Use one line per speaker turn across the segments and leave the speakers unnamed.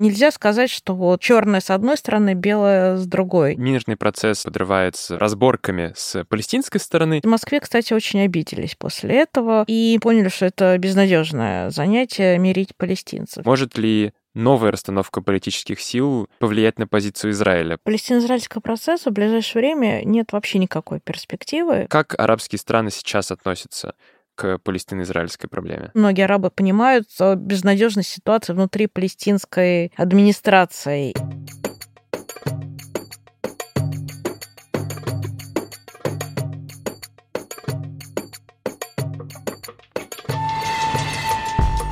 Нельзя сказать, что вот черное с одной стороны, белое с другой.
Мирный процесс подрывается разборками с палестинской стороны.
В Москве, кстати, очень обиделись после этого и поняли, что это безнадежное занятие мирить палестинцев.
Может ли новая расстановка политических сил повлиять на позицию Израиля?
Палестино-израильского процесса в ближайшее время нет вообще никакой перспективы.
Как арабские страны сейчас относятся к палестино-израильской проблеме?
Многие арабы понимают безнадежность ситуации внутри палестинской администрации.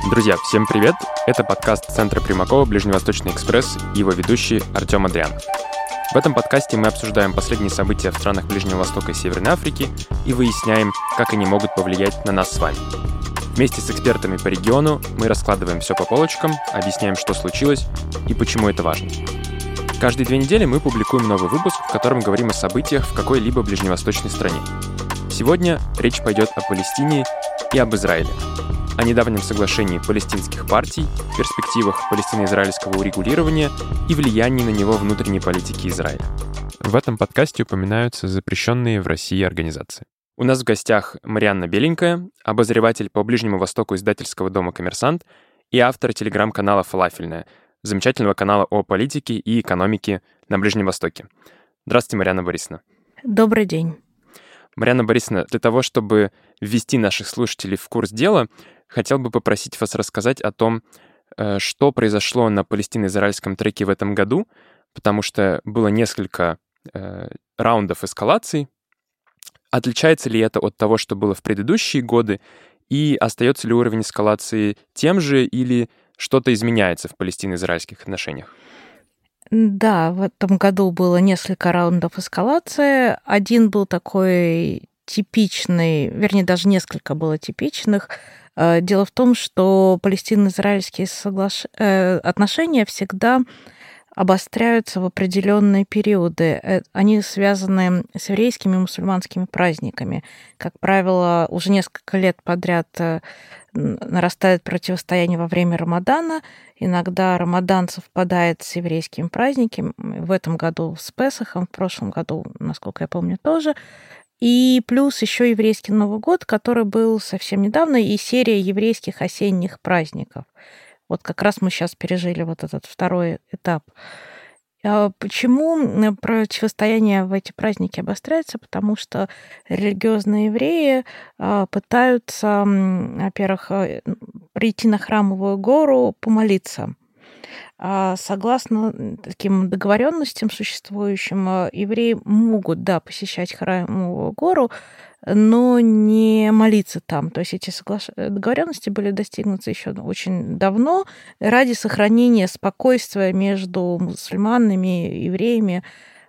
Друзья, всем привет! Это подкаст Центра Примакова «Ближневосточный экспресс» и его ведущий Артем Адриан. В этом подкасте мы обсуждаем последние события в странах Ближнего Востока и Северной Африки и выясняем, как они могут повлиять на нас с вами. Вместе с экспертами по региону мы раскладываем все по полочкам, объясняем, что случилось и почему это важно. Каждые две недели мы публикуем новый выпуск, в котором говорим о событиях в какой-либо ближневосточной стране. Сегодня речь пойдет о Палестине и об Израиле о недавнем соглашении палестинских партий, перспективах палестино-израильского урегулирования и влиянии на него внутренней политики Израиля. В этом подкасте упоминаются запрещенные в России организации. У нас в гостях Марианна Беленькая, обозреватель по Ближнему Востоку издательского дома «Коммерсант» и автор телеграм-канала «Фалафельная», замечательного канала о политике и экономике на Ближнем Востоке. Здравствуйте, Марианна Борисовна.
Добрый день.
Марианна Борисовна, для того, чтобы ввести наших слушателей в курс дела, хотел бы попросить вас рассказать о том, э, что произошло на палестино-израильском треке в этом году, потому что было несколько э, раундов эскалаций. Отличается ли это от того, что было в предыдущие годы, и остается ли уровень эскалации тем же, или что-то изменяется в палестино-израильских отношениях?
Да, в этом году было несколько раундов эскалации. Один был такой типичный, вернее, даже несколько было типичных. Э, дело в том, что палестино-израильские соглаш... Э, отношения всегда обостряются в определенные периоды. Э, они связаны с еврейскими мусульманскими праздниками. Как правило, уже несколько лет подряд нарастает противостояние во время Рамадана. Иногда Рамадан совпадает с еврейскими праздниками. В этом году с Песохом, в прошлом году, насколько я помню, тоже. И плюс еще еврейский Новый год, который был совсем недавно, и серия еврейских осенних праздников. Вот как раз мы сейчас пережили вот этот второй этап. А почему противостояние в эти праздники обостряется? Потому что религиозные евреи а, пытаются, во-первых, э, прийти на храмовую гору помолиться. А, согласно таким договоренностям существующим, а, евреи могут, да, посещать храмовую гору, но не молиться там. То есть эти соглаш... договоренности были достигнуты еще очень давно ради сохранения спокойствия между мусульманами и евреями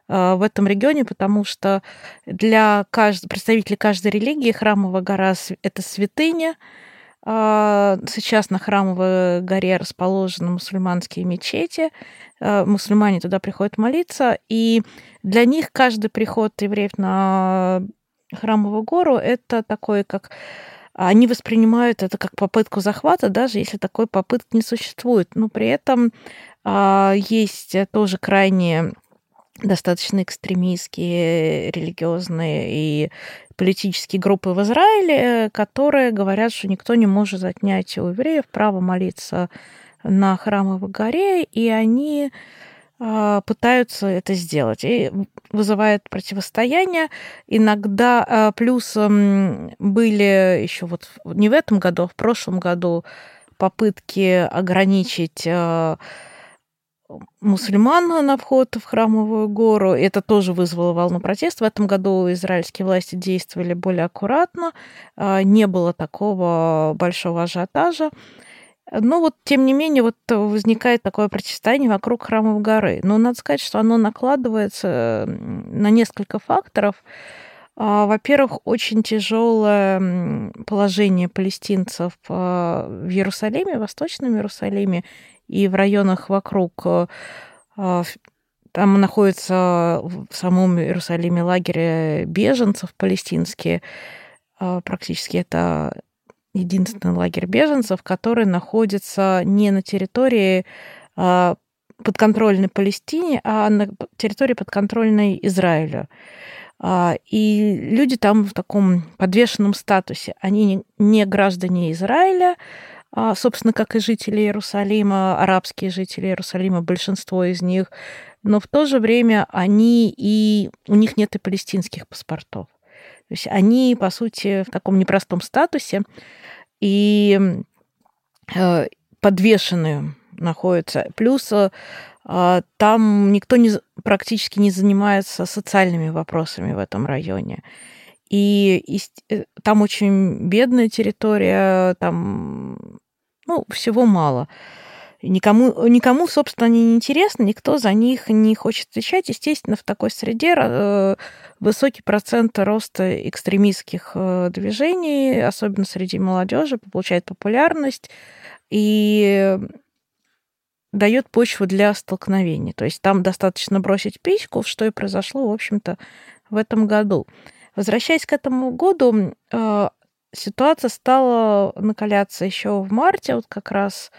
а, в этом регионе, потому что для кажд... представителей каждой религии храмовая гора — это святыня, сейчас на Храмовой горе расположены мусульманские мечети. А, мусульмане туда приходят молиться, и для них каждый приход евреев на Храмовую гору это такой, как они воспринимают это как попытку захвата, даже если такой попытки не существует. Но при этом а, есть тоже крайне достаточно экстремистские, религиозные и политические группы в Израиле, которые говорят, что никто не может отнять у евреев право молиться на храмовой горе, и они а, пытаются это сделать. И вызывает противостояние. Иногда а, плюсом были еще вот не в этом году, а в прошлом году попытки ограничить а, мусульман на вход в храмовую гору. Это тоже вызвало волну протеста. В этом году израильские власти действовали более аккуратно. А, не было такого большого ажиотажа. Но вот, тем не менее, вот возникает такое противостояние вокруг храмовой горы. Но надо сказать, что оно накладывается на несколько факторов. А, во-первых, очень тяжелое положение палестинцев а, в Иерусалиме, в Восточном Иерусалиме и в районах вокруг. А, там находится в самом Иерусалиме лагерь беженцев палестинские. Практически это единственный лагерь беженцев, который находится не на территории подконтрольной Палестине, а на территории подконтрольной Израилю. А, и люди там в таком подвешенном статусе. Они не граждане Израиля, а, собственно, как и жители Иерусалима, арабские жители Иерусалима, большинство из них, но в то же время они и у них нет и палестинских паспортов. То есть они, по сути, в таком непростом статусе и э, подвешенные находятся. Плюс э, там никто не, практически не занимается социальными вопросами в этом районе. И, и э, там очень бедная территория, там ну, всего мало. Никому, никому, собственно, они не интересны, никто за них не хочет отвечать. Естественно, в такой среде э, высокий процент роста экстремистских э, движений, особенно среди молодежи, получает популярность. И дает почву для столкновений. То есть там достаточно бросить письку, что и произошло, в общем-то, в этом году. Возвращаясь к этому году, э, ситуация стала накаляться еще в марте, вот как раз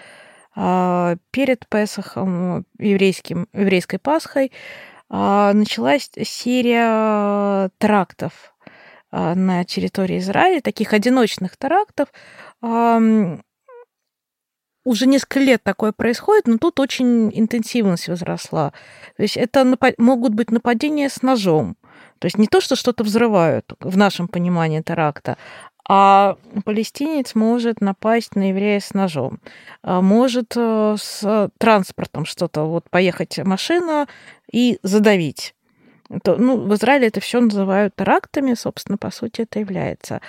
э, перед Песохом, еврейским, еврейской Пасхой, э, началась серия терактов на территории Израиля, таких одиночных терактов, уже несколько лет такое происходит, но тут очень интенсивность возросла. То есть это напад... могут быть нападения с ножом. То есть не то, что что-то взрывают в нашем понимании теракта, а палестинец может напасть на еврея с ножом, а может э, с транспортом что-то, вот поехать машина и задавить. То, ну, в Израиле это все называют терактами, собственно, по сути, это является.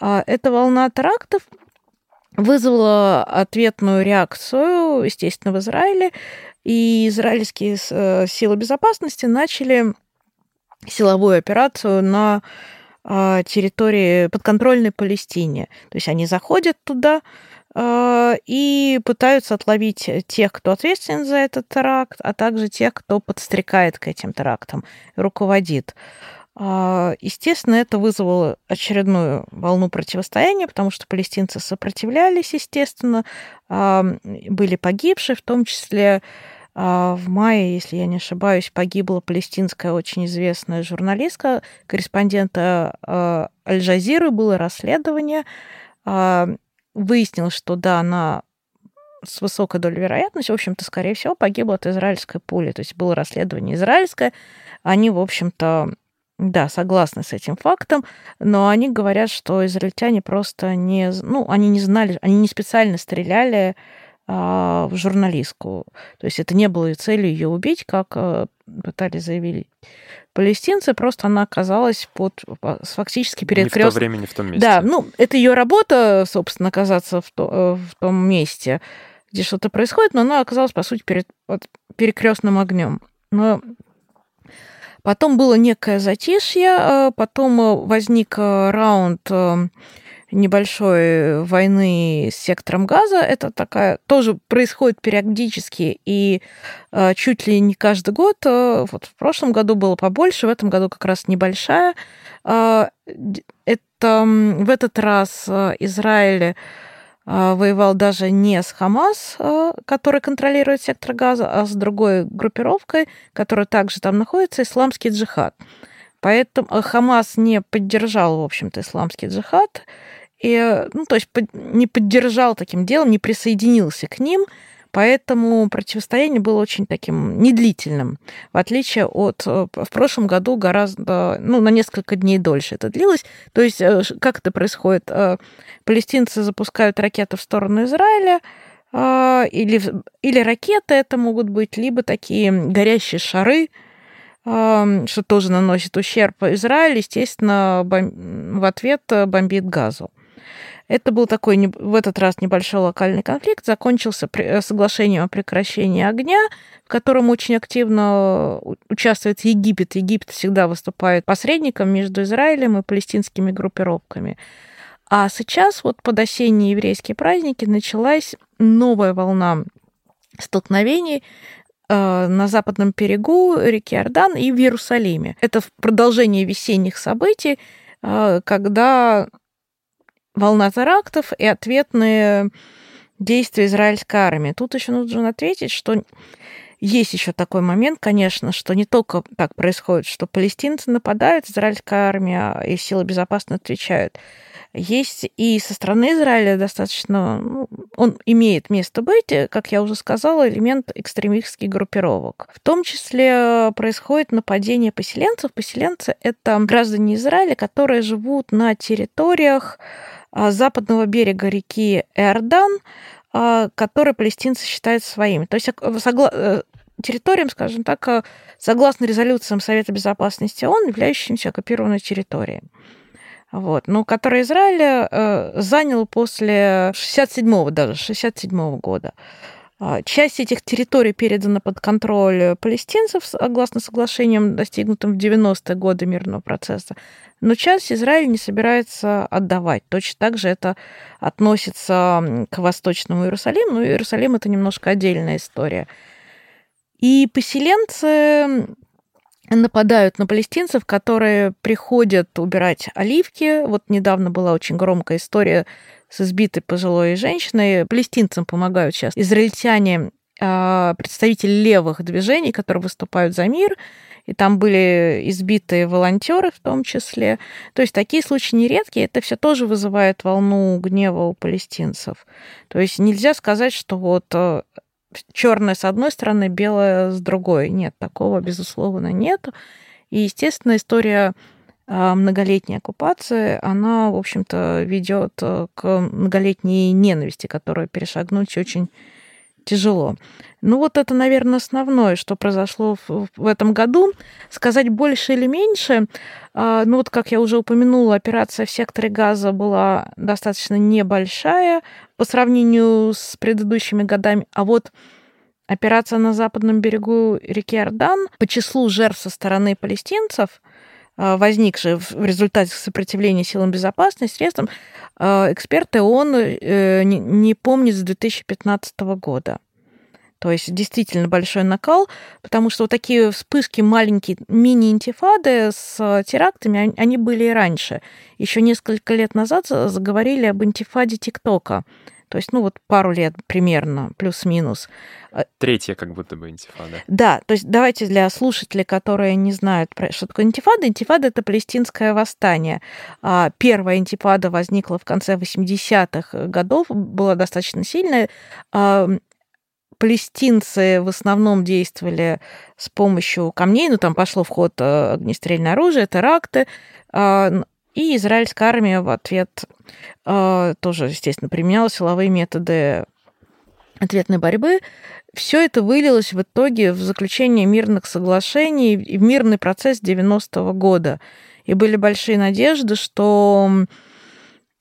А эта волна терактов вызвало ответную реакцию, естественно, в Израиле, и израильские э, силы безопасности начали силовую операцию на а, территории подконтрольной Палестине. То есть они заходят туда а, и пытаются отловить тех, кто ответственен за этот теракт, а также тех, кто подстрекает к этим терактам, руководит. А, естественно, это вызвало очередную волну противостояния, потому что палестинцы сопротивлялись, естественно, а, были погибшие, в том числе а, в мае, если я не ошибаюсь, погибла палестинская очень известная журналистка, корреспондента Аль-Джазиры, было расследование. Выяснилось, что да, она с высокой долей вероятности, в общем-то, скорее всего, погибла от израильской пули. То есть было расследование израильское. Они, в общем-то, да, согласны с этим фактом, но они говорят, что израильтяне просто не, ну, они не знали, они не специально стреляли а, в журналистку. То есть это не было целью ее убить, как а, пытались заявить палестинцы, просто она оказалась под фактически перед
не в то время, не в том месте.
Да, ну, это ее работа, собственно, оказаться в, то, э, в том месте, где что-то происходит, но она оказалась, по сути, перед перекрестным огнем. Но Потом было некое затишье, э, потом э, возник э, раунд небольшой войны с сектором газа. Это такая тоже происходит периодически и чуть ли не каждый год. Вот в прошлом году было побольше, в этом году как раз небольшая. Это в этот раз Израиль воевал даже не с Хамас, а, который контролирует сектор Газа, а с другой группировкой, которая также там находится, исламский джихад. Поэтому а, Хамас не поддержал, в общем-то, исламский джихад, и, ну, то есть не поддержал таким делом, не присоединился к ним, Поэтому противостояние было очень таким недлительным, в отличие от э, в прошлом году гораздо, ну, на несколько дней дольше это длилось. То есть э, как это происходит? Э, палестинцы запускают ракеты в сторону Израиля, или, или ракеты это могут быть, либо такие горящие шары, что тоже наносит ущерб. Израиль, естественно, в ответ бомбит газу. Это был такой в этот раз небольшой локальный конфликт, закончился э, соглашением о прекращении огня, в котором очень активно э, участвует Египет. Египет всегда выступает посредником между Израилем и палестинскими группировками. А сейчас вот под осенние еврейские праздники началась новая волна столкновений э, на западном берегу реки Иордан и в Иерусалиме. Это продолжение весенних событий, когда волна терактов и ответные действия израильской армии. Тут еще нужно ответить, что есть еще такой момент, конечно, что не только так происходит, что палестинцы нападают, израильская армия и силы безопасности отвечают. Есть и со стороны Израиля достаточно, ну, он имеет место быть, как я уже сказала, элемент экстремистских группировок. В том числе происходит нападение поселенцев. Поселенцы — это граждане Израиля, которые живут на территориях западного берега реки Эрдан, а, которые палестинцы считают своими. То есть согла- э, территориям, скажем так, э, согласно резолюциям Совета Безопасности ООН, являющимся оккупированной территорией. Вот, ну, который Израиль э, занял после 67-го даже, 67 года. А, часть этих территорий передана под контроль палестинцев, согласно соглашениям, достигнутым в 90-е годы мирного процесса. Но часть Израиль не собирается отдавать. Точно так же это относится к Восточному Иерусалиму. Но Иерусалим — это немножко отдельная история. И поселенцы нападают на палестинцев, которые приходят убирать оливки. Вот недавно была очень громкая история с избитой пожилой женщиной. Палестинцам помогают сейчас израильтяне, а, представители левых движений, которые выступают за мир, и там были избитые волонтеры в том числе. То есть такие случаи нередкие, это все тоже вызывает волну гнева у палестинцев. То есть нельзя сказать, что вот э, черное с одной стороны, белое с другой. Нет, такого, безусловно, нет. И, естественно, история а, многолетней оккупации, она, в общем-то, ведет э, к многолетней ненависти, которую перешагнуть очень тяжело. Ну вот это, наверное, основное, что произошло в, этом году. Сказать больше или меньше, а, ну вот, как я уже упомянула, операция в секторе газа была достаточно небольшая по сравнению с предыдущими годами, а вот операция на западном берегу реки Ордан по числу жертв со стороны палестинцев возникшие в результате сопротивления силам безопасности средствам, а, эксперты ООН э, не помнят с 2015 года. То есть действительно большой накал, потому что вот такие вспышки маленькие мини-интифады с терактами, они были и раньше. Еще несколько лет назад заговорили об интифаде ТикТока. То есть, ну вот пару лет примерно, плюс-минус.
А Третья как будто бы интифада.
Да, то есть давайте для слушателей, которые не знают, что такое интифада. Интифада — это палестинское восстание. А первая интифада возникла в конце 80-х годов, была достаточно сильная палестинцы в основном действовали с помощью камней, ну там пошло в ход э, огнестрельное оружие, теракты, а, и израильская армия в ответ э, тоже, естественно, применяла силовые методы ответной борьбы. Все это вылилось в итоге в заключение мирных соглашений и в мирный процесс 90-го года. И были большие надежды, что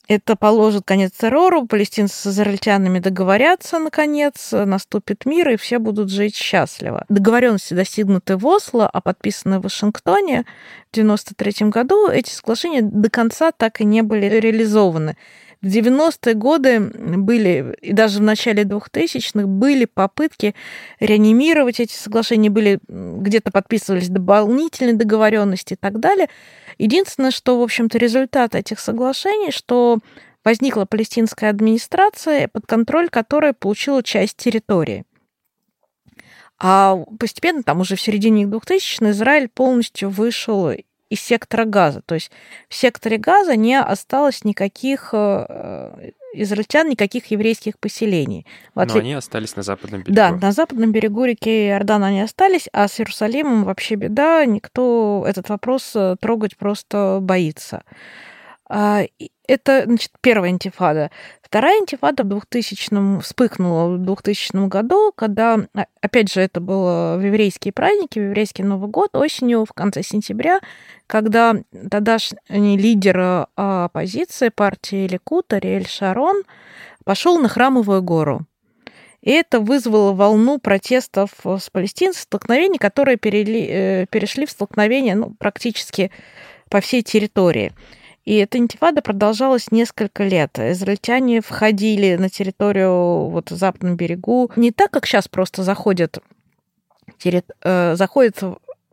это положит конец террору, палестинцы с израильтянами договорятся, наконец, наступит мир, и все будут жить счастливо. Договоренности достигнуты в Осло, а подписаны в Вашингтоне в 1993 году. Эти соглашения до конца так и не были реализованы. В 90-е годы были, и даже в начале 2000-х, были попытки реанимировать эти соглашения, были где-то подписывались дополнительные договоренности и так далее. Единственное, что, в общем-то, результат этих соглашений, что возникла палестинская администрация, под контроль которой получила часть территории. А постепенно, там уже в середине 2000-х, Израиль полностью вышел из сектора газа. То есть в секторе газа не осталось никаких э, израильтян, никаких еврейских поселений.
В Но они остались на западном берегу.
Да, на западном берегу реки Иордан они остались, а с Иерусалимом вообще беда, никто этот вопрос э, трогать просто боится. А, это, значит, первая интифада. Вторая интифада в 2000 вспыхнула в 2000 году, когда, а, опять же, это было в еврейские праздники, в еврейский Новый год, осенью, в конце сентября, когда тогдашний лидер а, оппозиции партии Ликут Ариэль Шарон пошел на Храмовую гору. И это вызвало волну протестов с палестинцев, столкновений, которые перели, э, перешли в столкновения ну, практически по всей территории. И эта интифада продолжалась несколько лет. Израильтяне входили на территорию вот в западном берегу не так, как сейчас просто заходят, терри... э, заходят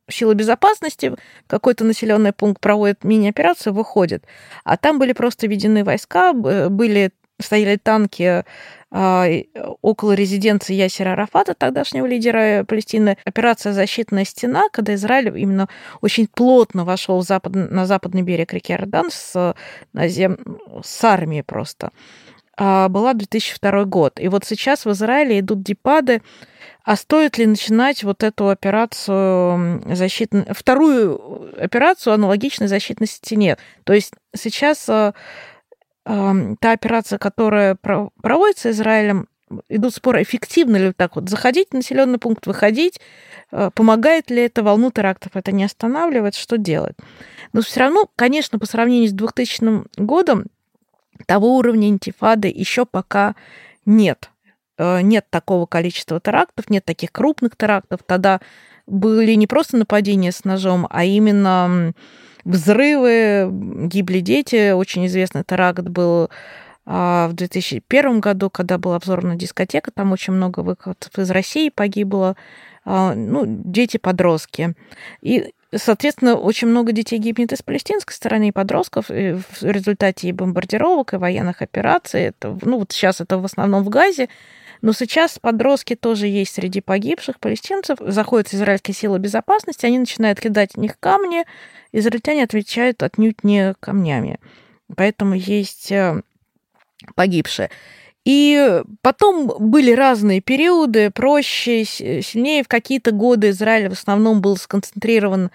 силы безопасности, какой-то населенный пункт проводит мини-операцию, выходит. А там были просто введены войска, были стояли танки около резиденции Ясера Арафата, тогдашнего лидера Палестины, операция «Защитная стена», когда Израиль именно очень плотно вошел запад, на западный берег реки Иордан с, на зем, с армией просто, а, была 2002 год. И вот сейчас в Израиле идут депады, а стоит ли начинать вот эту операцию защитной, вторую операцию аналогичной защитной стене? То есть сейчас а, та операция, которая проводится Израилем, идут споры, эффективно ли так вот заходить в населенный пункт, выходить, э, помогает ли это волну терактов, это не останавливает, что делать. Но все равно, конечно, по сравнению с 2000 годом, того уровня интифады еще пока нет. Э, нет такого количества терактов, нет таких крупных терактов. Тогда были не просто нападения с ножом, а именно взрывы, гибли дети. Очень известный теракт был а, в 2001 году, когда была обзорная дискотека, там очень много выходцев из России погибло, а, ну, дети-подростки. И, соответственно, очень много детей гибнет из палестинской стороны, и подростков и в результате и бомбардировок, и военных операций. Это, ну, вот сейчас это в основном в Газе, но сейчас подростки тоже есть среди погибших палестинцев. Заходят израильские силы безопасности, они начинают кидать в них камни. Израильтяне отвечают отнюдь не камнями. Поэтому есть э, погибшие. И потом были разные периоды, проще, сильнее. В какие-то годы Израиль в основном был сконцентрирован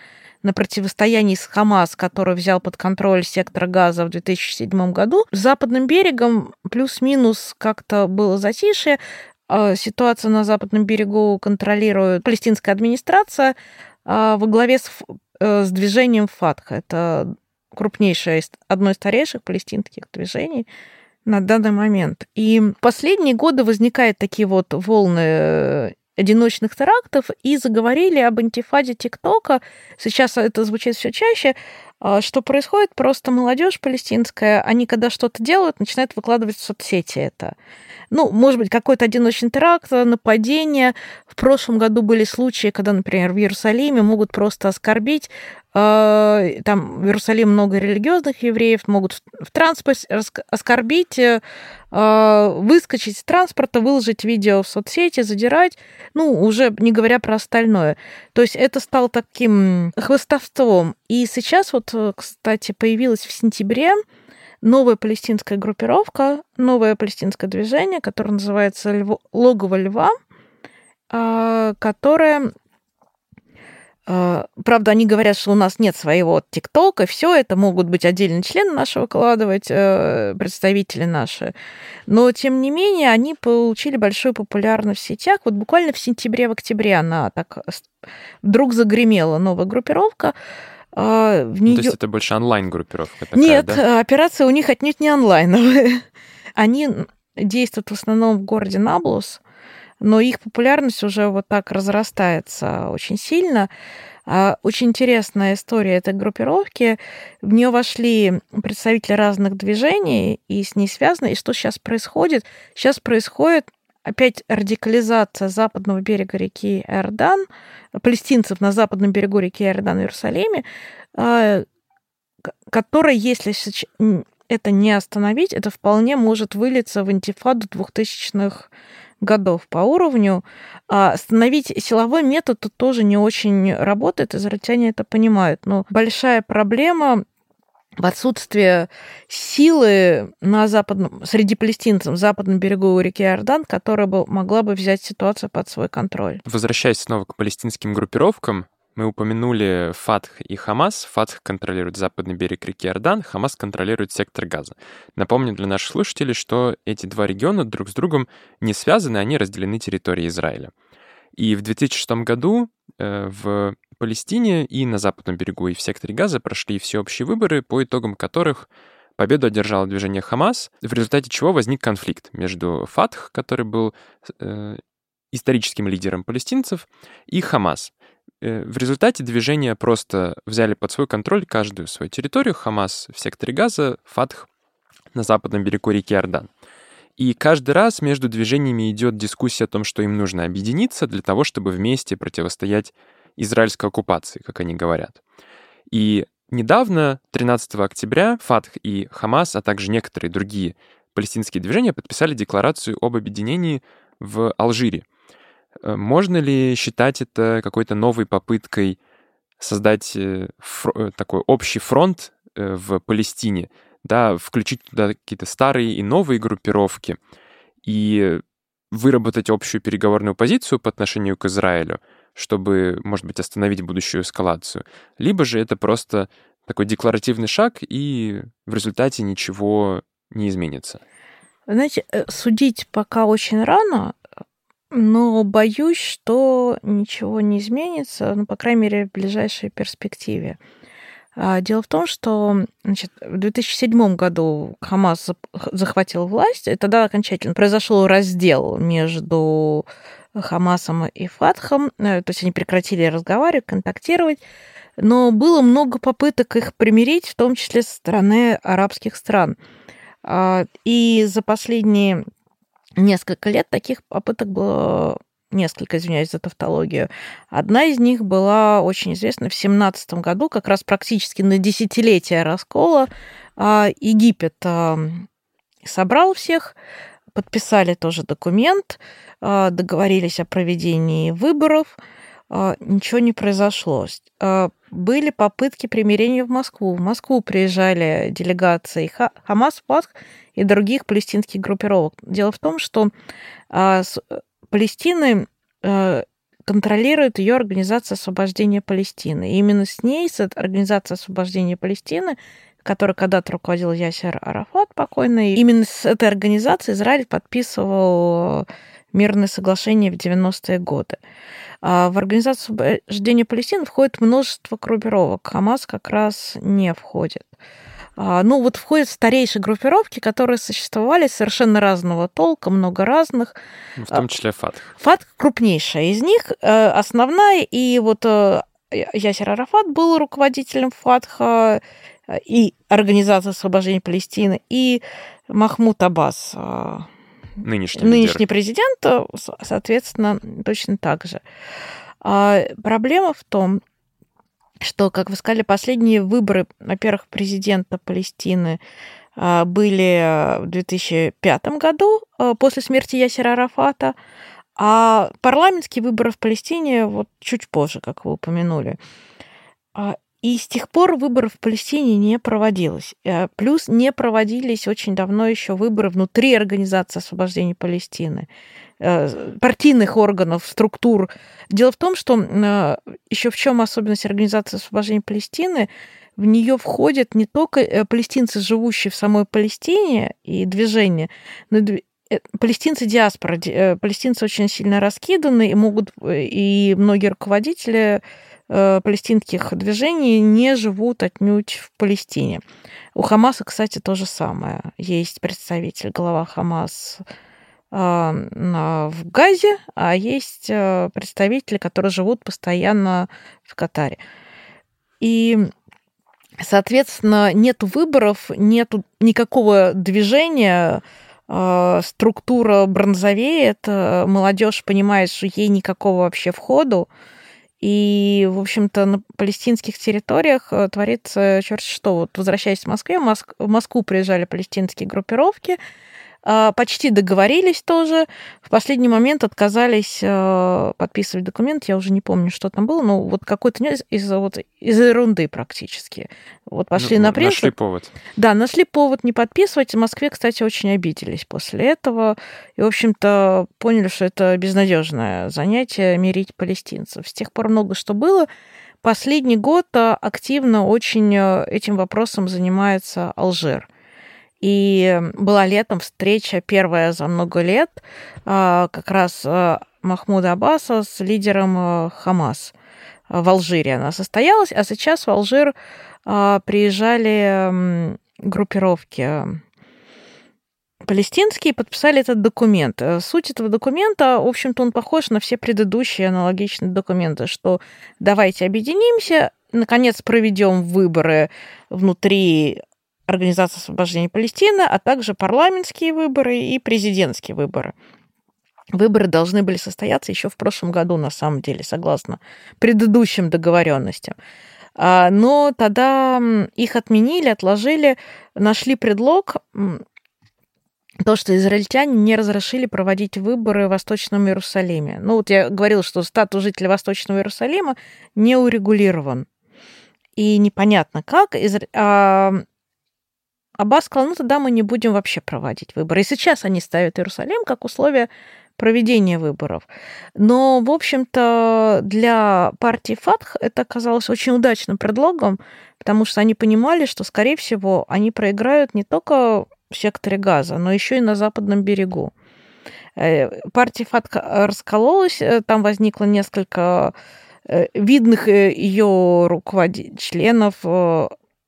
на противостоянии с Хамас, который взял под контроль сектор газа в 2007 году. С западным берегом плюс-минус как-то было затишье. А ситуацию на западном берегу контролирует палестинская администрация а, во главе с, э, с движением Фатха. Это крупнейшее, одно из старейших палестинских движений на данный момент. И последние годы возникают такие вот волны одиночных терактов и заговорили об антифаде ТикТока. Сейчас это звучит все чаще. А, что происходит? Просто молодежь палестинская, они когда что-то делают, начинают выкладывать в соцсети это. Ну, может быть, какой-то одиночный теракт, нападение. В прошлом году были случаи, когда, например, в Иерусалиме могут просто оскорбить Э, там в Иерусалиме много религиозных евреев, могут в транспорте оскорбить, э, выскочить из транспорта, выложить видео в соцсети, задирать, ну, уже не говоря про остальное. То есть это стало таким хвостовством. И сейчас вот, э, кстати, появилась в сентябре новая палестинская группировка, новое палестинское движение, которое называется «Логово льва», которое правда, они говорят, что у нас нет своего ТикТока, все это могут быть отдельные члены нашего выкладывать, э, представители наши. Но, тем не менее, они получили большую популярность в сетях. Вот буквально в сентябре, в октябре она так вдруг загремела новая группировка.
В нее... Ну, то есть это больше онлайн-группировка такая,
Нет,
да?
операция у них отнюдь не онлайновая. Они действуют в основном в городе Наблус, но их популярность уже вот так разрастается очень сильно. А, очень интересная история этой группировки. В нее вошли представители разных движений, и с ней связано. И что сейчас происходит? Сейчас происходит опять радикализация западного берега реки Иордан, палестинцев на западном берегу реки Иордан в Иерусалиме, а, которая, если это не остановить, это вполне может вылиться в антифаду двухтысячных годов по уровню. А остановить силовой метод тут тоже не очень работает, израильтяне это понимают. Но большая проблема в отсутствие силы на западном, среди палестинцев западном берегу реки Иордан, которая бы могла бы взять ситуацию под свой контроль.
Возвращаясь снова к палестинским группировкам, мы упомянули Фатх и Хамас. Фатх контролирует западный берег реки Иордан, Хамас контролирует сектор Газа. Напомню для наших слушателей, что эти два региона друг с другом не связаны, они разделены территорией Израиля. И в 2006 году э, в Палестине и на западном берегу, и в секторе Газа прошли всеобщие выборы, по итогам которых победу одержало движение Хамас, в результате чего возник конфликт между Фатх, который был э, историческим лидером палестинцев, и Хамас. Э, в результате движения просто взяли под свой контроль каждую свою территорию. Хамас в секторе Газа, Фатх на западном берегу реки Иордан. И каждый раз между движениями идет дискуссия о том, что им нужно объединиться для того, чтобы вместе противостоять израильской оккупации, как они говорят. И недавно, 13 октября, Фатх и Хамас, а также некоторые другие палестинские движения подписали декларацию об объединении в Алжире. Э, можно ли считать это какой-то новой попыткой создать э, фр- такой общий фронт в Палестине, да, включить туда какие-то старые и новые группировки и выработать общую переговорную позицию по отношению к Израилю, чтобы, может быть, остановить будущую эскалацию. Либо же это просто такой декларативный шаг, и в результате ничего не изменится.
Знаете, э, судить пока очень рано, но боюсь, что ничего не изменится, ну, по крайней мере, в ближайшей перспективе. А, дело в том, что значит, в 2007 году Хамас захватил власть, и тогда окончательно произошел раздел между Хамасом и Фатхом, э, то есть они прекратили разговаривать, контактировать, но было много попыток их примирить, в том числе со стороны арабских стран. А, и за последние несколько лет таких попыток было несколько, извиняюсь за тавтологию. Одна из них была очень известна в 17 году, как раз практически на десятилетие раскола. А, Египет а, собрал всех, подписали тоже документ, а, договорились о проведении выборов, ничего не произошло. Были попытки примирения в Москву. В Москву приезжали делегации Хамас, Фатх и других палестинских группировок. Дело в том, что Палестины э, контролирует ее Организация освобождения Палестины. И именно с ней, с Организацией освобождения Палестины, которой когда-то руководил Ясер Арафат покойный, именно с этой организацией Израиль подписывал мирное соглашение в 90-е годы. А в Организацию освобождения Палестины входит множество группировок. Хамас как раз не входит. А, ну, вот входят старейшие группировки, которые существовали совершенно разного толка, много разных.
В том числе ФАТ.
ФАТ крупнейшая из них, э, основная, и вот э, Ясер Арафат был руководителем ФАТХа э, и Организации освобождения Палестины, и Махмуд Аббас,
нынешний,
нынешний
лидер.
президент, соответственно, точно так же. А, проблема в том, что, как вы сказали, последние выборы, во-первых, президента Палестины а, были в 2005 году а, после смерти Ясера Арафата, а парламентские выборы в Палестине вот чуть позже, как вы упомянули. И с тех пор выборы в Палестине не проводилось. Э, плюс не проводились очень давно еще выборы внутри Организации освобождения Палестины. Э, партийных органов, структур. Дело в том, что э, еще в чем особенность Организации освобождения Палестины, в нее входят не только палестинцы, живущие в самой Палестине и движение, но палестинцы диаспора. Палестинцы очень сильно раскиданы, и могут, и многие руководители палестинских движений не живут отнюдь в Палестине. У Хамаса, кстати, то же самое. Есть представитель, глава Хамас в Газе, а есть э, представители, которые живут постоянно в Катаре. И, соответственно, нет выборов, нет никакого движения, э, структура бронзовеет, молодежь понимает, что ей никакого вообще входу, и, в общем-то, на палестинских территориях э, творится черт что. Вот возвращаясь в Москве, в Москву приезжали палестинские группировки, почти договорились тоже. В последний момент отказались э, подписывать документ. Я уже не помню, что там было, но вот какой-то из, вот, из ерунды практически. Вот пошли ну, на принцип.
Нашли повод.
Да, нашли повод не подписывать. В Москве, кстати, очень обиделись после этого. И, в общем-то, поняли, что это безнадежное занятие мирить палестинцев. С тех пор много что было. Последний год активно очень этим вопросом занимается Алжир. И была летом встреча первая за много лет а, как раз а, Махмуда Аббаса с лидером а, Хамас в Алжире она состоялась, а сейчас в Алжир приезжали группировки палестинские подписали этот документ. Суть этого документа, в общем-то, он похож на все предыдущие аналогичные документы, что давайте объединимся, наконец проведем выборы внутри Организация освобождения Палестины, а также парламентские выборы и президентские выборы. Выборы должны были состояться еще в прошлом году, на самом деле, согласно предыдущим договоренностям. А, но тогда их отменили, отложили, нашли предлог то, что израильтяне не разрешили проводить выборы в Восточном Иерусалиме. Ну вот я говорила, что статус жителя Восточного Иерусалима не урегулирован. И непонятно как. А, Аббас сказал, ну тогда мы не будем вообще проводить выборы. И сейчас они ставят Иерусалим как условие проведения выборов. Но, в общем-то, для партии ФАТХ это оказалось очень удачным предлогом, потому что они понимали, что, скорее всего, они проиграют не только в секторе газа, но еще и на западном берегу. Э, партия ФАТК раскололась, э, там возникло несколько э, видных ее руководителей, членов,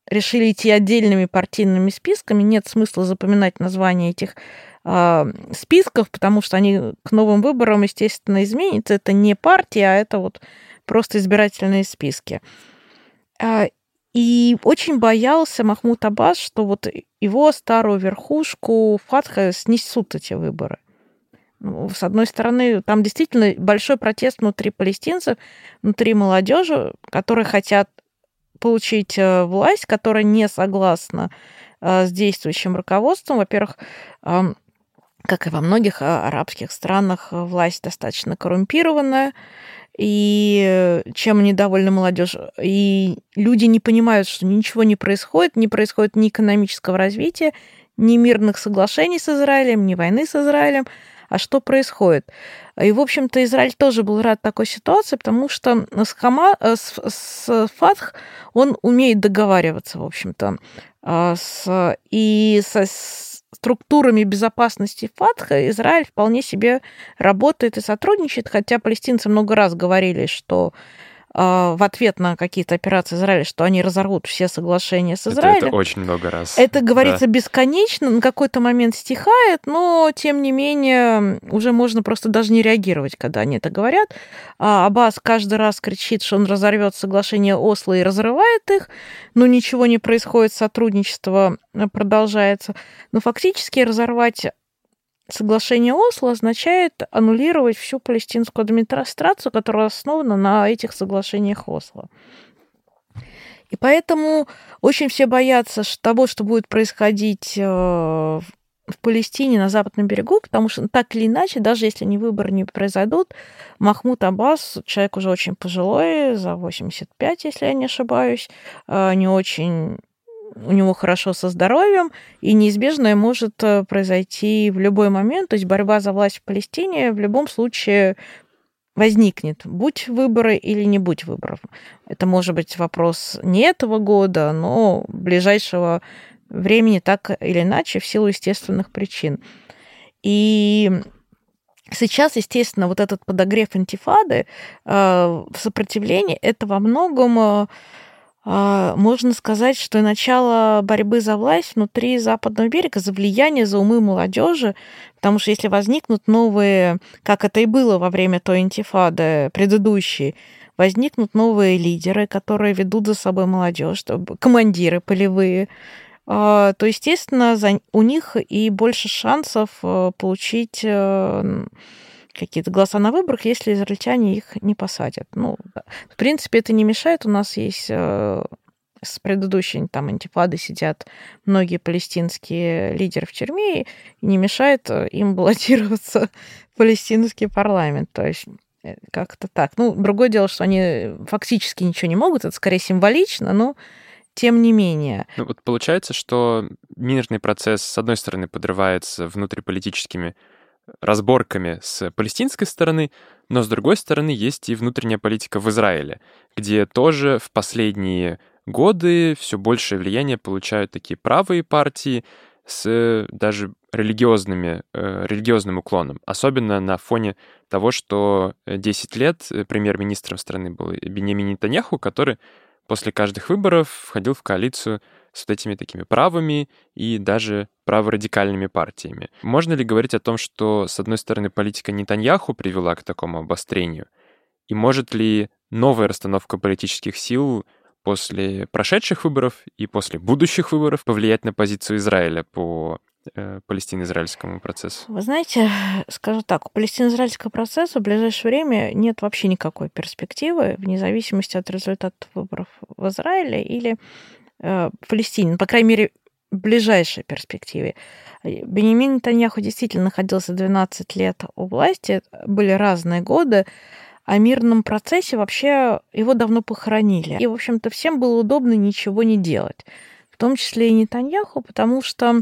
решили идти отдельными партийными списками. Нет смысла запоминать названия этих списков, потому что они к новым выборам, естественно, изменятся. Это не партия, а это вот просто избирательные списки. И очень боялся Махмуд Аббас, что вот его старую верхушку Фатха снесут эти выборы. Ну, с одной стороны, там действительно большой протест внутри палестинцев, внутри молодежи, которые хотят получить э, власть, которая не согласна э, с действующим руководством. Во-первых, как и во многих э, арабских странах, власть достаточно коррумпированная и чем недовольна молодежь. И люди не понимают, что ничего не происходит, не происходит ни экономического развития, ни мирных соглашений с Израилем, ни войны с Израилем. А что происходит? И, в общем-то, Израиль тоже был рад такой ситуации, потому что с, Хама, э, с, с Фатх он умеет договариваться, в общем-то. А с, и со, структурами безопасности Фатха Израиль вполне себе работает и сотрудничает, хотя палестинцы много раз говорили, что в ответ на какие-то операции Израиля, что они разорвут все соглашения с Израилем.
Это, это очень много раз.
Это говорится да. бесконечно, на какой-то момент стихает, но тем не менее уже можно просто даже не реагировать, когда они это говорят. А Аббас каждый раз кричит, что он разорвет соглашение Осло и разрывает их, но ничего не происходит, сотрудничество продолжается. Но фактически разорвать Соглашение Осло означает аннулировать всю палестинскую администрацию, которая основана на этих соглашениях Осло. И поэтому очень все боятся того, что будет происходить э, в Палестине на западном берегу, потому что так или иначе, даже если они выборы не произойдут, Махмуд Аббас, человек уже очень пожилой, за 85, если я не ошибаюсь, э, не очень у него хорошо со здоровьем, и неизбежное может э, произойти в любой момент. То есть борьба за власть в Палестине в любом случае возникнет, будь выборы или не будь выборов. Это может быть вопрос не этого года, но ближайшего времени так или иначе в силу естественных причин. И Сейчас, естественно, вот этот подогрев антифады э, в сопротивлении это во многом э, можно сказать, что начало борьбы за власть внутри Западного берега, за влияние, за умы молодежи, потому что если возникнут новые, как это и было во время той интифады предыдущей, возникнут новые лидеры, которые ведут за собой молодежь, командиры полевые, а, то, естественно, у них и больше шансов э, получить э, какие-то голоса на выборах, если израильтяне их не посадят. Ну, в принципе, это не мешает. У нас есть э, с предыдущей там антифады сидят многие палестинские лидеры в тюрьме, и не мешает э, им баллотироваться в палестинский парламент. То есть э, как-то так. Ну, другое дело, что они фактически ничего не могут, это скорее символично, но тем не менее.
Ну, вот получается, что мирный процесс, с одной стороны, подрывается внутриполитическими разборками с палестинской стороны, но с другой стороны есть и внутренняя политика в Израиле, где тоже в последние годы все большее влияние получают такие правые партии с даже религиозными, э, религиозным уклоном. Особенно на фоне того, что 10 лет премьер-министром страны был Бенемин Нетаньяху, который после каждых выборов входил в коалицию с вот этими такими правыми и даже праворадикальными партиями. Можно ли говорить о том, что, с одной стороны, политика Нетаньяху привела к такому обострению? И может ли новая расстановка политических сил после прошедших выборов и после будущих выборов повлиять на позицию Израиля по э, палестино-израильскому процессу?
Вы знаете, скажу так, у палестино-израильского процесса в ближайшее время нет вообще никакой перспективы, вне зависимости от результатов выборов в Израиле или Э, Палестине. Ну, по крайней мере, в ближайшей перспективе. Бенемин Нетаньяху действительно находился 12 лет у власти, были разные годы, о мирном процессе вообще его давно похоронили. И, в общем-то, всем было удобно ничего не делать. В том числе и Нетаньяху, потому что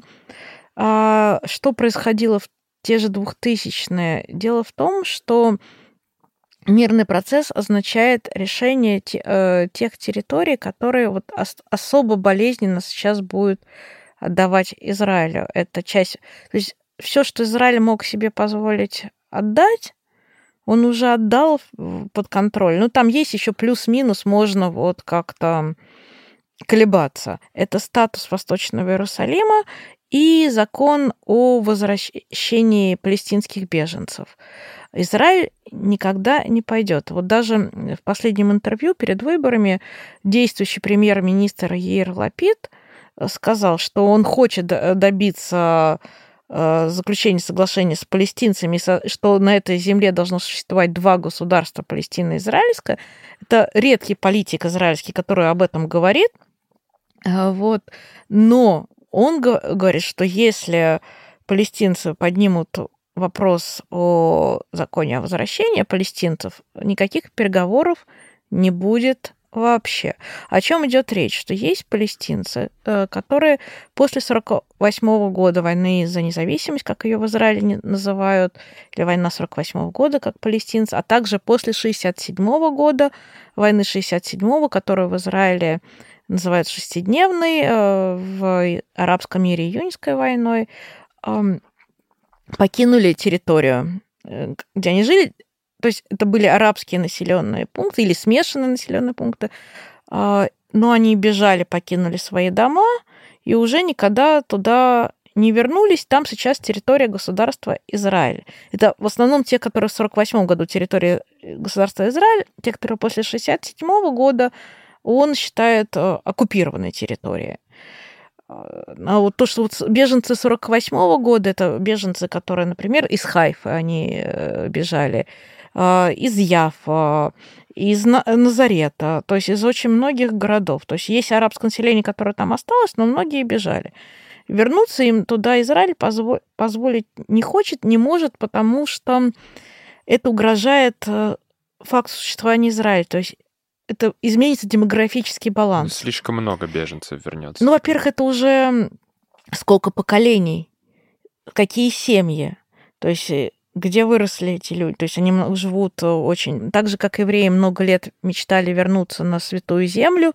а, что происходило в те же 2000-е? Дело в том, что мирный процесс означает решение э, тех территорий, которые вот особо болезненно сейчас будет отдавать Израилю. Это часть... То есть все, что Израиль мог себе позволить отдать, он уже отдал под контроль. Ну, там есть еще плюс-минус, можно вот как-то колебаться. Это статус Восточного Иерусалима и закон о возвращении палестинских беженцев. Израиль никогда не пойдет. Вот даже в последнем интервью перед выборами действующий премьер-министр Ейр Лапид сказал, что он хочет добиться Э, заключение соглашения с палестинцами, что на этой земле должно существовать два государства, Палестина и Израильское. Это редкий политик израильский, который об этом говорит. Э, вот. Но он говорит, что если палестинцы поднимут вопрос о законе о возвращении палестинцев, никаких переговоров не будет вообще. О чем идет речь? Что есть палестинцы, э, которые после 48 года войны за независимость, как ее в Израиле называют, или война 48 года, как палестинцы, а также после 67 года, войны 67 которую в Израиле называют шестидневной, э, в арабском мире июньской войной, покинули территорию, э, где они жили, то есть это были арабские населенные пункты или смешанные населенные пункты, а, но они бежали, покинули свои дома и уже никогда туда не вернулись. Там сейчас территория государства Израиль. Это в основном те, которые в 1948 году территория государства Израиль, те, которые после 1967 года он считает э, оккупированной территорией. А вот то, что вот беженцы 48 года, это беженцы, которые, например, из Хайфа они э, бежали, а, из Яфа, из Назарета, то есть из очень многих городов. То есть есть арабское население, которое там осталось, но многие бежали. Вернуться им туда Израиль позволить не хочет, не может, потому что это угрожает э, факту существования Израиля. То есть это изменится демографический баланс.
Слишком много беженцев вернется.
Ну, во-первых, это уже сколько поколений, какие семьи. То есть э, где выросли эти люди. То есть они живут э, очень... Так же, как евреи много лет мечтали вернуться на Святую Землю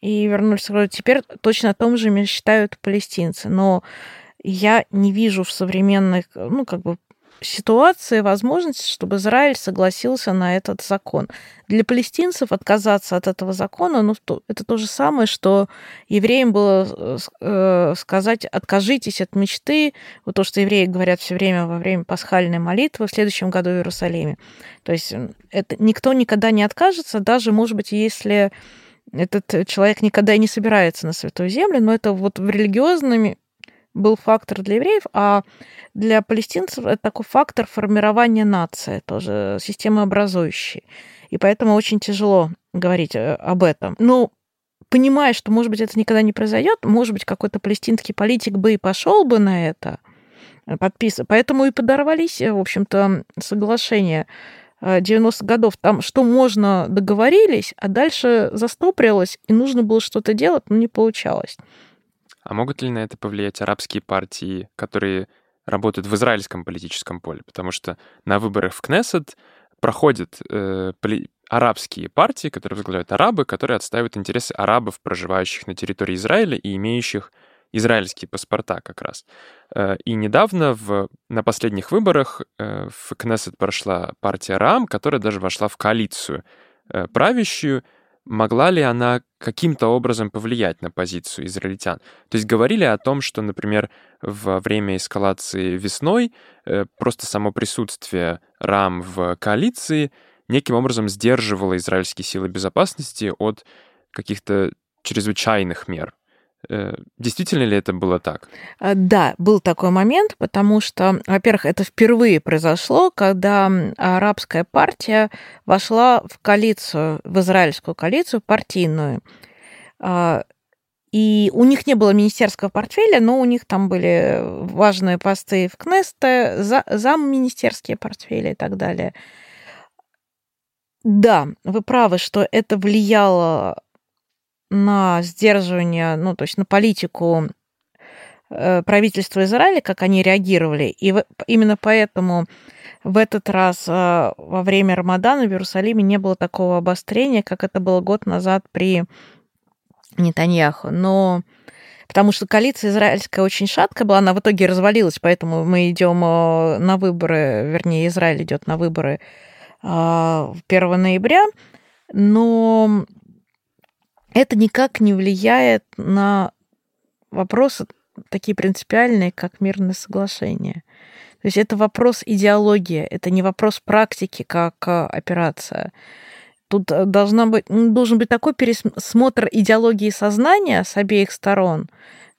и вернулись. Теперь точно о том же мечтают палестинцы. Но я не вижу в современных, ну, как бы ситуации возможности, чтобы Израиль согласился на этот закон. Для палестинцев отказаться от этого закона, ну, это то же самое, что евреям было э, э, сказать, откажитесь от мечты, вот то, что евреи говорят все время во время пасхальной молитвы в следующем году в Иерусалиме. То есть это никто никогда не откажется, даже, может быть, если этот человек никогда и не собирается на Святую Землю, но это вот в религиозными был фактор для евреев, а для палестинцев это такой фактор формирования нации, тоже системы образующей. И поэтому очень тяжело говорить э, об этом. Ну, понимая, что, может быть, это никогда не произойдет, может быть, какой-то палестинский политик бы и пошел бы на это, э, подписывать. Поэтому и подорвались, э, в общем-то, соглашения 90-х годов. Там что можно договорились, а дальше застоприлось, и нужно было что-то делать, но не получалось.
А могут ли на это повлиять арабские партии, которые работают в израильском политическом поле? Потому что на выборах в Кнессет проходят э, поли- арабские партии, которые возглавляют арабы, которые отстаивают интересы арабов, проживающих на территории Израиля и имеющих израильские паспорта как раз. Э, и недавно в, на последних выборах э, в Кнессет прошла партия Рам, которая даже вошла в коалицию э, правящую, могла ли она каким-то образом повлиять на позицию израильтян? То есть говорили о том, что, например, во время эскалации весной э, просто само присутствие РАМ в коалиции неким образом сдерживало израильские силы безопасности от каких-то чрезвычайных мер. Э, действительно ли это было так?
А, да, был такой момент, потому что, во-первых, это впервые произошло, когда арабская партия вошла в коалицию, в израильскую коалицию партийную. А, И у них не было министерского портфеля, но у них там были важные посты в Кнесте, за, замминистерские портфели и так далее. Да, вы правы, что это влияло на сдерживание, ну, то есть на политику э, правительства Израиля, как они реагировали. И именно поэтому в этот раз э, во время Рамадана в Иерусалиме не было такого обострения, как это было год назад при Нетаньяху. Но потому что коалиция израильская очень шаткая была, она в итоге развалилась, поэтому мы идем э, на выборы, вернее, Израиль идет на выборы 1 э, ноября, но это никак не влияет на вопросы такие принципиальные, как мирное соглашение. То есть это вопрос идеологии, это не вопрос практики, как э, операция. Тут э, должна быть, должен быть такой пересмотр идеологии сознания с обеих сторон,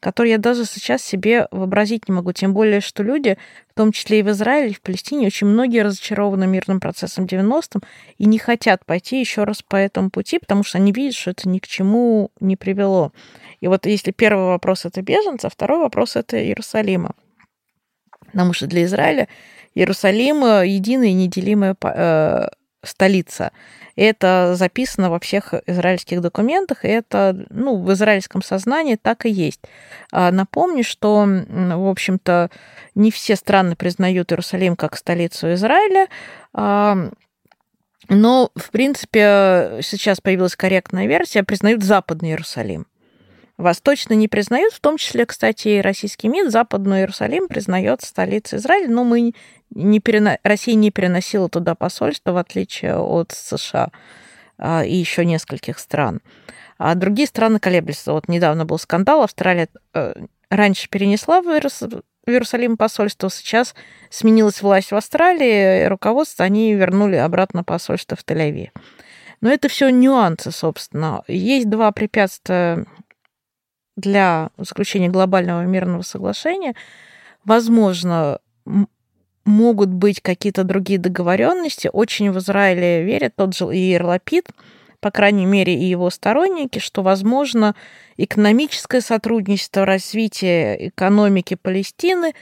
который я даже сейчас себе вообразить не могу. Тем более, что люди, в том числе и в Израиле, и в Палестине, очень многие разочарованы мирным процессом 90-м и не хотят пойти еще раз по этому пути, потому что они видят, что это ни к чему не привело. И вот если первый вопрос это беженцы, а второй вопрос это Иерусалима. Потому что для Израиля Иерусалим единая и неделимая э, столица. Это записано во всех израильских документах, и это ну, в израильском сознании так и есть. А напомню, что, в общем-то, не все страны признают Иерусалим как столицу Израиля, а, но, в принципе, сейчас появилась корректная версия, признают Западный Иерусалим. Восточно не признают, в том числе, кстати, и российский МИД, Западный Иерусалим признает столицей Израиля, но мы не перено... Россия не переносила туда посольство, в отличие от США а, и еще нескольких стран. А другие страны колеблются. Вот недавно был скандал, Австралия э, раньше перенесла в, Иерус... в Иерусалим посольство, сейчас сменилась власть в Австралии, руководство они вернули обратно посольство в Тель-Авиве. Но это все нюансы, собственно. Есть два препятствия для заключения глобального мирного соглашения, возможно, могут быть какие-то другие договоренности. Очень в Израиле верят тот же Иер Лапид, по крайней мере, и его сторонники, что, возможно, экономическое сотрудничество, развитие экономики Палестины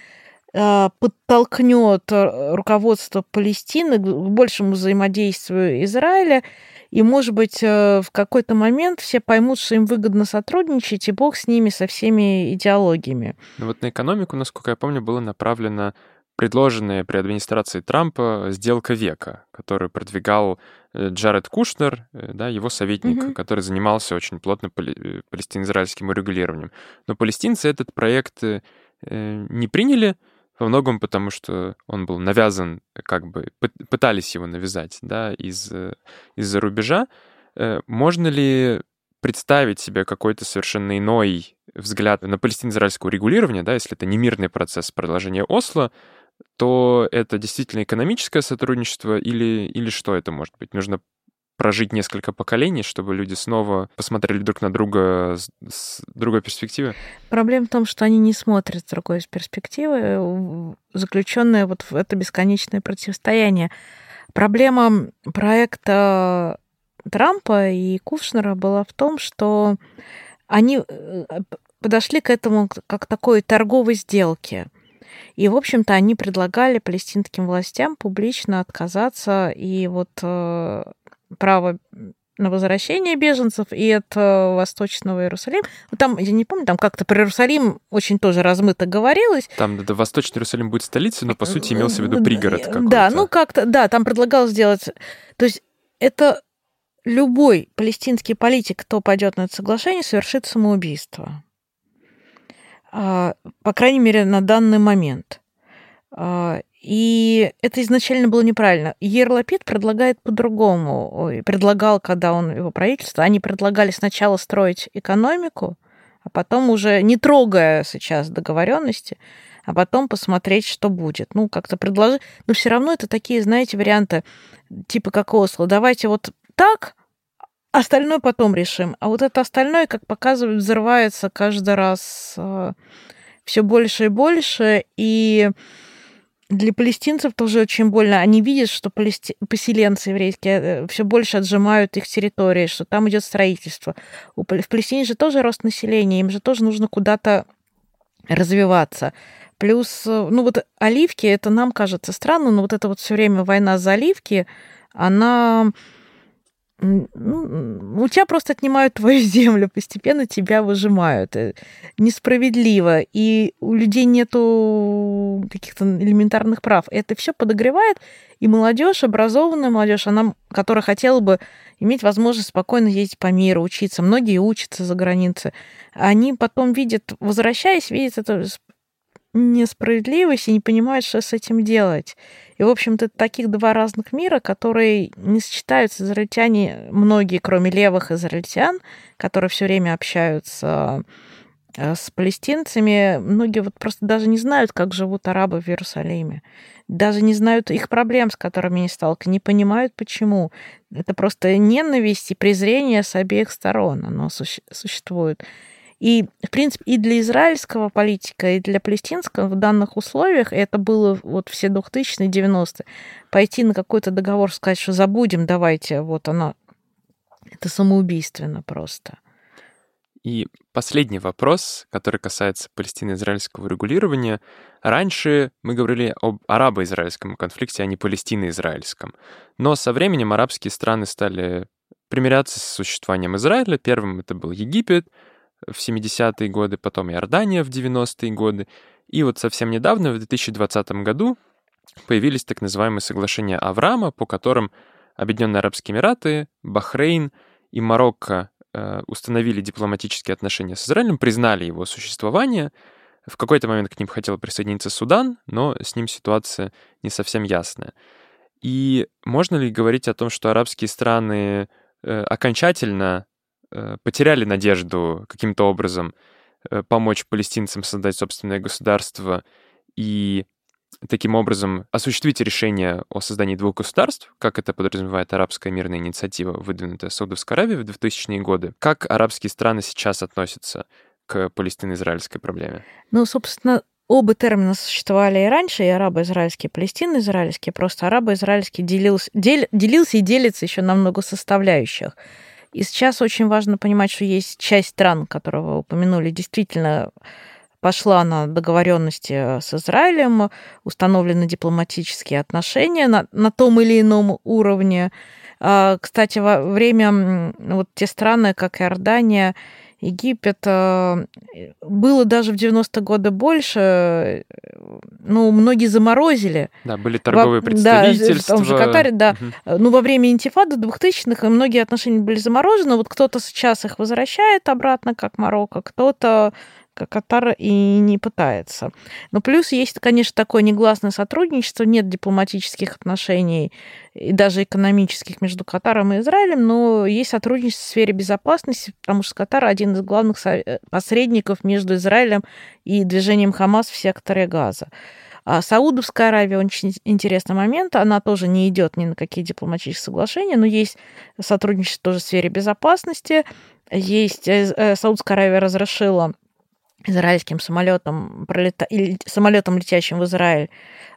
э, подтолкнет руководство Палестины к большему взаимодействию Израиля и, может быть, э, в какой-то момент все поймут, что им выгодно сотрудничать, и бог с ними, со всеми идеологиями.
Ну вот на экономику, насколько я помню, было направлено предложенная при администрации Трампа сделка века, которую продвигал э, Джаред Кушнер, э, да, его советник, mm-hmm. который занимался очень плотно палестино-израильским урегулированием. Но палестинцы этот проект не приняли, во многом потому, что он был навязан, как бы пытались его навязать, да, из, из-за рубежа. Э, можно ли представить себе какой-то совершенно иной взгляд на палестино-израильское регулирование, да, если это не мирный процесс продолжения Осло, то это действительно экономическое сотрудничество или, или что это может быть? Нужно прожить несколько поколений, чтобы люди снова посмотрели друг на друга с, с другой перспективы?
Проблема в том, что они не смотрят с другой перспективы, заключенное вот в это бесконечное противостояние. Проблема проекта Трампа и Кушнера была в том, что они э, подошли к этому как такой торговой сделке. И, в общем-то, они предлагали палестинским властям публично отказаться и вот э, право на возвращение беженцев и от э, Восточного Иерусалима. Ну, там, я не помню, там как-то про Иерусалим очень тоже размыто говорилось.
Там да, Восточный Иерусалим будет столицей, но, по сути, имелся в виду пригород какой-то.
Да, ну как-то, да, там предлагалось сделать... То есть это любой палестинский политик, кто пойдет на это соглашение, совершит самоубийство. А, по крайней мере, на данный момент. А, и это изначально было неправильно. Ерлапид предлагает по-другому. Предлагал, когда он его правительство, они предлагали сначала строить экономику, а потом уже не трогая сейчас договоренности, а потом посмотреть, что будет. Ну, как-то предложить. Но все равно это такие, знаете, варианты типа как Осло. Давайте вот так, остальное потом решим. А вот это остальное, как показывают, взрывается каждый раз э, все больше и больше. И для палестинцев тоже очень больно. Они видят, что палести... поселенцы еврейские э, все больше отжимают их территории, что там идет строительство. В Палестине же тоже рост населения, им же тоже нужно куда-то развиваться. Плюс, э, ну вот оливки, это нам кажется странно, но вот это вот все время война за оливки, она ну, у тебя просто отнимают твою землю, постепенно тебя выжимают. Э, несправедливо. И у людей нету каких-то элементарных прав. Это все подогревает, и молодежь, образованная молодежь, она, которая хотела бы иметь возможность спокойно ездить по миру, учиться. Многие учатся за границей. Они потом видят, возвращаясь, видят это несправедливость и не понимают, что с этим делать. И, в общем-то, таких два разных мира, которые не сочетаются израильтяне, многие, кроме левых израильтян, которые все время общаются э, с палестинцами, многие вот просто даже не знают, как живут арабы в Иерусалиме. Даже не знают их проблем, с которыми они сталкиваются, не понимают, почему. Это просто ненависть и презрение с обеих сторон, оно существует. И, в принципе, и для израильского политика, и для палестинского в данных условиях, это было вот все 2000-е, 90-е, пойти на какой-то договор, сказать, что забудем, давайте, вот она, это самоубийственно просто.
И последний вопрос, который касается палестино-израильского регулирования. Раньше мы говорили об арабо-израильском конфликте, а не палестино-израильском. Но со временем арабские страны стали примиряться с существованием Израиля. Первым это был Египет, в 70-е годы, потом Иордания в 90-е годы. И вот совсем недавно, в 2020 году, появились так называемые соглашения Авраама, по которым Объединенные Арабские Эмираты, Бахрейн и Марокко э, установили дипломатические отношения с Израилем, признали его существование. В какой-то момент к ним хотел присоединиться Судан, но с ним ситуация не совсем ясная. И можно ли говорить о том, что арабские страны э, окончательно потеряли надежду каким-то образом э, помочь палестинцам создать собственное государство и таким образом осуществить решение о создании двух государств, как это подразумевает арабская мирная инициатива, выдвинутая Саудовской Аравией в 2000-е годы. Как арабские страны сейчас относятся к палестино-израильской проблеме?
Ну, собственно, оба термина существовали и раньше, и арабо-израильский, и палестино-израильский. Просто арабо-израильский делился, дел, делился и делится еще на много составляющих. И сейчас очень важно понимать, что есть часть стран, которые вы упомянули, действительно пошла на договоренности с Израилем, установлены дипломатические отношения на, на том или ином уровне. А, кстати, во время вот те страны, как Иордания, Египет, э, было даже в 90-е годы больше, ну, многие заморозили.
Да, были торговые во, представительства.
Да, в том же Катаре, да. Угу. Ну, во время интифады 2000-х многие отношения были заморожены. Вот кто-то сейчас их возвращает обратно, как Марокко, кто-то Катар и не пытается. Но плюс есть, конечно, такое негласное сотрудничество, нет дипломатических отношений и даже экономических между Катаром и Израилем, но есть сотрудничество в сфере безопасности, потому что Катар один из главных э, посредников между Израилем и движением Хамас в секторе Газа. А Саудовская Аравия очень интересный момент. Она тоже не идет ни на какие дипломатические соглашения, но есть сотрудничество тоже в сфере безопасности. Есть э, Саудовская Аравия разрешила израильским самолетом, пролета... или самолетом, летящим в Израиль,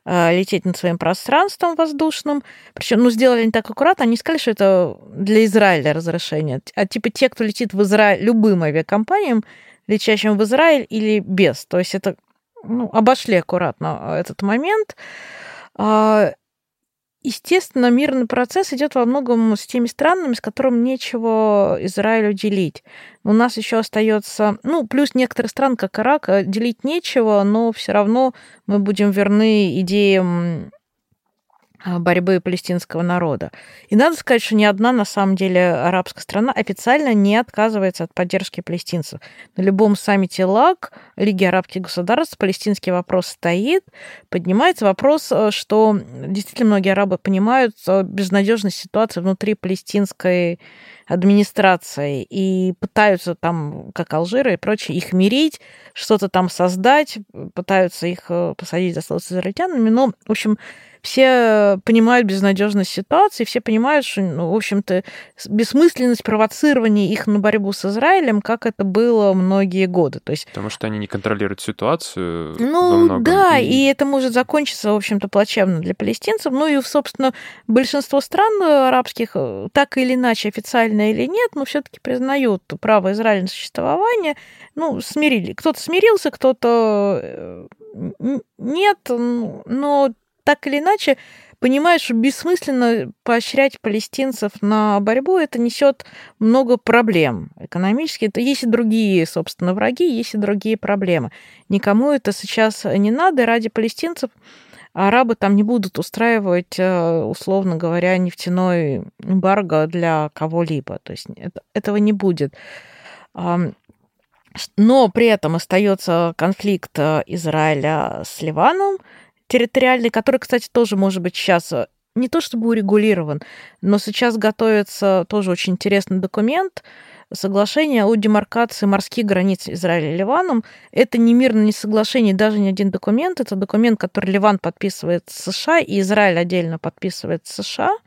э, лететь над своим пространством воздушным. Причем, ну, сделали они так аккуратно, они сказали, что это для Израиля разрешение. А типа те, кто летит в Израиль любым авиакомпаниям, летящим в Израиль или без. То есть это ну, обошли аккуратно этот момент. Естественно, мирный процесс идет во многом с теми странами, с которыми нечего Израилю делить. У нас еще остается, ну, плюс некоторые страны, как Ирак, э, делить нечего, но все равно мы будем верны идеям борьбы палестинского народа. И надо сказать, что ни одна, на самом деле, арабская страна официально не отказывается от поддержки палестинцев. На любом саммите ЛАГ, Лиги арабских государств, палестинский вопрос стоит. Поднимается вопрос, э, что действительно многие арабы понимают безнадежность ситуации внутри палестинской администрацией и пытаются там, как Алжира и прочее, их мирить, что-то там создать, пытаются их э, посадить за стол с израильтянами. Но, в общем, все понимают безнадежность ситуации, все понимают, что, ну, в общем-то, бессмысленность провоцирования их на борьбу с Израилем, как это было многие годы. То есть...
Потому что они не контролируют ситуацию
ну. Да, и... и это может закончиться, в общем-то, плачевно для палестинцев. Ну и, собственно, большинство стран арабских, э, так или иначе, официально или нет, но все таки признают право Израиля на существование. Ну, смирили. Кто-то смирился, кто-то э, нет, но так или иначе понимаешь, что бессмысленно поощрять палестинцев на борьбу, это несет много проблем экономически. Это есть и другие, собственно, враги, есть и другие проблемы. Никому это сейчас не надо, и ради палестинцев арабы там не будут устраивать, э, условно говоря, нефтяной эмбарго для кого-либо. То есть это, этого не будет. Но при этом остается конфликт э, Израиля с Ливаном, территориальный, который, кстати, тоже может быть сейчас э, не то чтобы урегулирован, но сейчас готовится тоже очень интересный документ, соглашение о демаркации морских границ Израиля и Ливаном. Это не мирное не соглашение, даже не один документ. Это документ, который Ливан подписывает с США, и Израиль отдельно подписывает с США –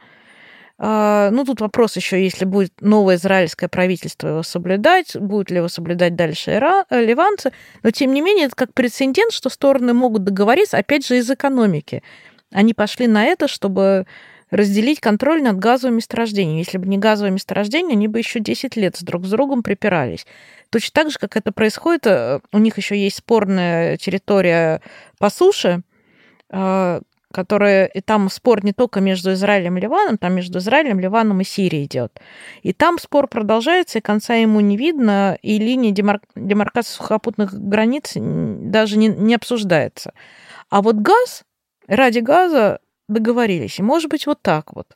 а, ну, тут вопрос еще, если будет новое израильское правительство его соблюдать, будут ли его соблюдать дальше ира, э, ливанцы. Но, тем не менее, это как прецедент, что стороны могут договориться, опять же, из экономики. Они пошли на это, чтобы разделить контроль над газовыми месторождениями. Если бы не газовые месторождения, они бы еще 10 лет с друг с другом припирались. Точно так же, как это происходит, э, у них еще есть спорная территория по суше, а, которая, и там спор не только между Израилем и Ливаном, там между Израилем, Ливаном и Сирией идет. И там спор продолжается, и конца ему не видно, и линия демар... демаркации сухопутных границ даже не, не обсуждается. А вот газ, ради газа договорились. И может быть вот так вот.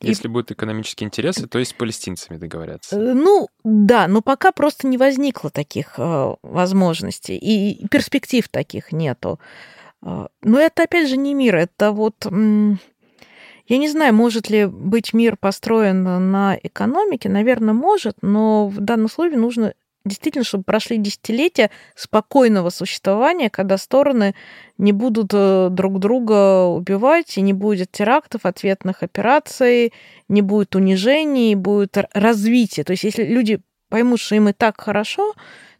Если и... будут экономические интересы, то есть с палестинцами договорятся.
Э, ну, да, но пока просто не возникло таких э, возможностей, и перспектив таких нету. А, но это, опять же, не мир. Это вот... Я не знаю, может ли быть мир построен на экономике. Наверное, может, но в данном случае нужно действительно, чтобы прошли десятилетия спокойного существования, когда стороны не будут э, друг друга убивать, и не будет терактов, ответных операций, не будет унижений, будет развитие. То есть если люди поймут, что им и так хорошо,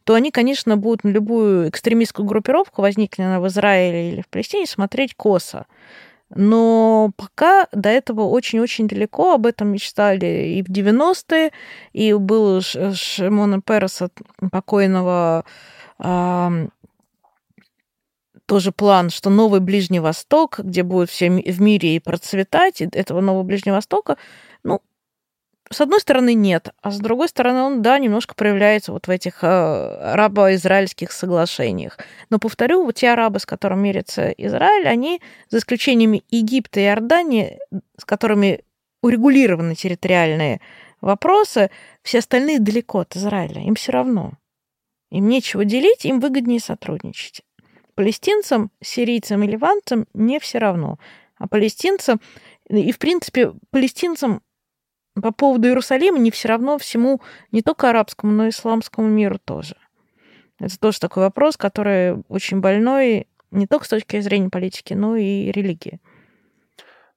то они, конечно, будут на любую экстремистскую группировку, возникненную в Израиле или в Палестине, смотреть косо. Но пока до этого очень-очень далеко. Об этом мечтали и в 90-е, и был Шимона Переса, покойного, тоже план, что новый Ближний Восток, где будет все в мире и процветать, и этого нового Ближнего Востока, ну, с одной стороны, нет, а с другой стороны, он, да, немножко проявляется вот в этих э, арабо-израильских соглашениях. Но, повторю, вот те арабы, с которыми мирится Израиль, они, за исключением Египта и Иордании, с которыми урегулированы территориальные вопросы, все остальные далеко от Израиля. Им все равно. Им нечего делить, им выгоднее сотрудничать. Палестинцам, сирийцам и ливанцам не все равно. А палестинцам, и, в принципе, палестинцам по поводу Иерусалима не все равно всему не только арабскому, но и исламскому миру тоже. Это тоже такой вопрос, который очень больной не только с точки зрения политики, но и религии.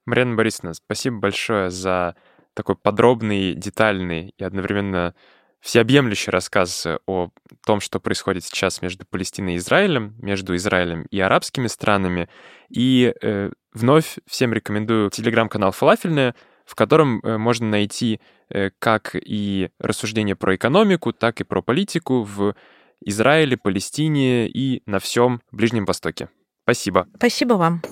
Марьяна Борисовна, спасибо большое за такой подробный, детальный и одновременно всеобъемлющий рассказ о том, что происходит сейчас между Палестиной и Израилем, между Израилем и арабскими странами. И э, вновь всем рекомендую телеграм-канал «Фалафельная», в котором э, можно найти э, как и рассуждения про экономику, так и про политику в Израиле, Палестине и на всем Ближнем Востоке. Спасибо.
Спасибо вам.